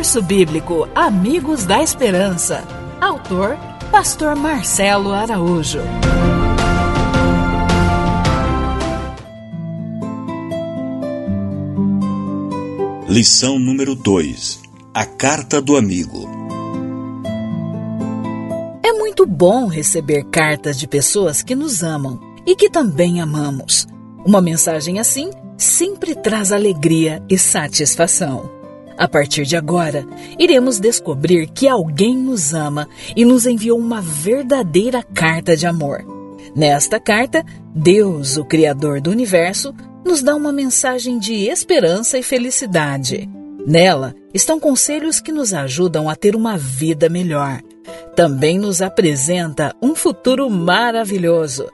Curso Bíblico Amigos da Esperança. Autor Pastor Marcelo Araújo. Lição número 2: A Carta do Amigo. É muito bom receber cartas de pessoas que nos amam e que também amamos. Uma mensagem assim sempre traz alegria e satisfação. A partir de agora, iremos descobrir que alguém nos ama e nos enviou uma verdadeira carta de amor. Nesta carta, Deus, o Criador do universo, nos dá uma mensagem de esperança e felicidade. Nela estão conselhos que nos ajudam a ter uma vida melhor. Também nos apresenta um futuro maravilhoso.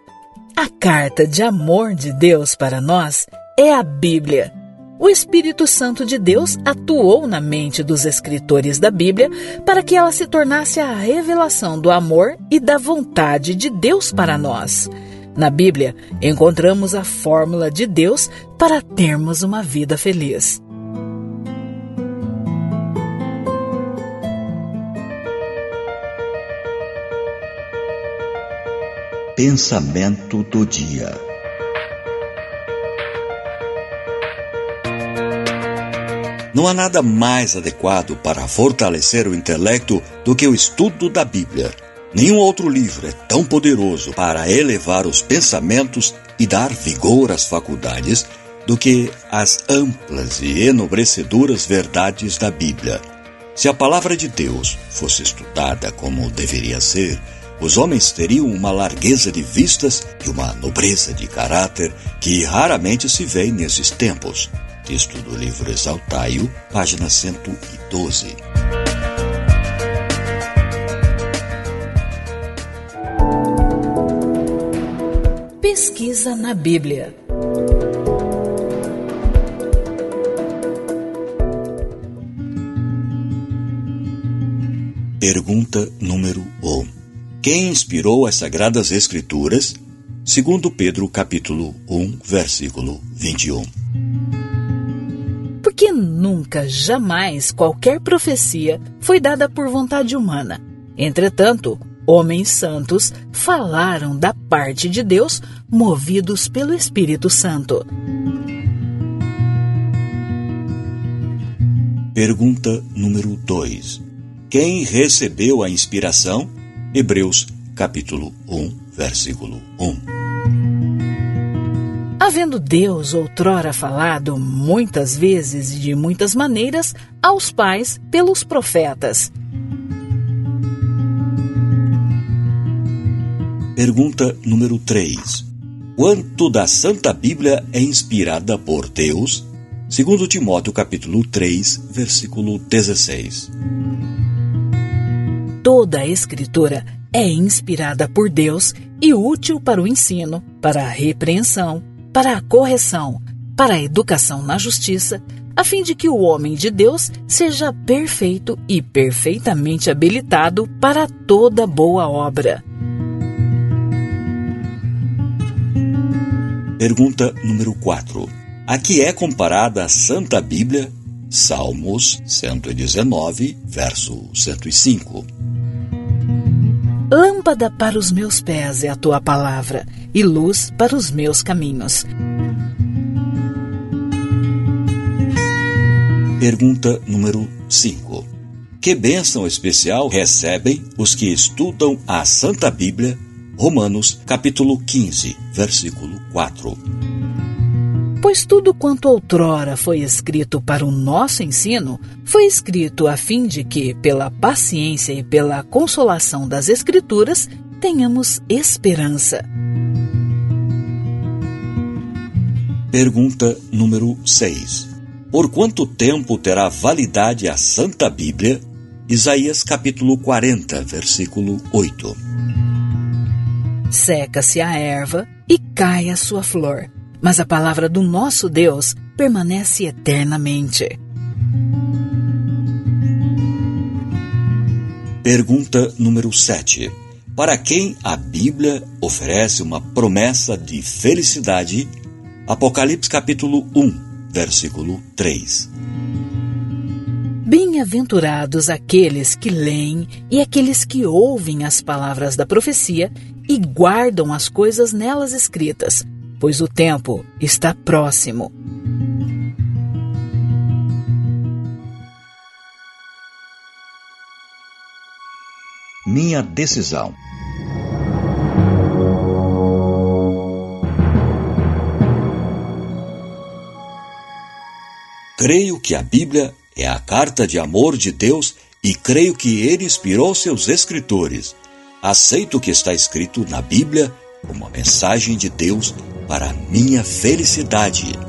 A carta de amor de Deus para nós é a Bíblia o Espírito Santo de Deus atuou na mente dos escritores da Bíblia para que ela se tornasse a revelação do amor e da vontade de Deus para nós. Na Bíblia, encontramos a fórmula de Deus para termos uma vida feliz. Pensamento do dia. Não há nada mais adequado para fortalecer o intelecto do que o estudo da Bíblia. Nenhum outro livro é tão poderoso para elevar os pensamentos e dar vigor às faculdades do que as amplas e enobrecedoras verdades da Bíblia. Se a palavra de Deus fosse estudada como deveria ser, os homens teriam uma largueza de vistas e uma nobreza de caráter que raramente se vê nesses tempos. Texto do livro Exaltaio, página 112. Pesquisa na Bíblia. Pergunta número 1. Quem inspirou as Sagradas Escrituras? Segundo Pedro capítulo 1, versículo 21 porque nunca, jamais qualquer profecia foi dada por vontade humana. Entretanto, homens santos falaram da parte de Deus, movidos pelo Espírito Santo. Pergunta número 2. Quem recebeu a inspiração? Hebreus, capítulo 1, versículo 1. Havendo Deus outrora falado muitas vezes e de muitas maneiras aos pais pelos profetas. Pergunta número 3. Quanto da Santa Bíblia é inspirada por Deus? Segundo Timóteo capítulo 3, versículo 16. Toda a escritura é inspirada por Deus e útil para o ensino, para a repreensão, para a correção, para a educação na justiça, a fim de que o homem de Deus seja perfeito e perfeitamente habilitado para toda boa obra. Pergunta número 4. A que é comparada a Santa Bíblia? Salmos 119, verso 105. Lâmpada para os meus pés é a tua palavra, e luz para os meus caminhos. Pergunta número 5. Que bênção especial recebem os que estudam a Santa Bíblia? Romanos, capítulo 15, versículo 4. Pois tudo quanto outrora foi escrito para o nosso ensino, foi escrito a fim de que, pela paciência e pela consolação das Escrituras, tenhamos esperança. Pergunta número 6. Por quanto tempo terá validade a Santa Bíblia? Isaías capítulo 40, versículo 8. Seca-se a erva e cai a sua flor mas a palavra do nosso Deus permanece eternamente. Pergunta número 7. Para quem a Bíblia oferece uma promessa de felicidade? Apocalipse capítulo 1, versículo 3. Bem-aventurados aqueles que leem e aqueles que ouvem as palavras da profecia e guardam as coisas nelas escritas, pois o tempo está próximo. Minha decisão. Creio que a Bíblia é a carta de amor de Deus e creio que ele inspirou seus escritores. Aceito o que está escrito na Bíblia como uma mensagem de Deus para minha felicidade.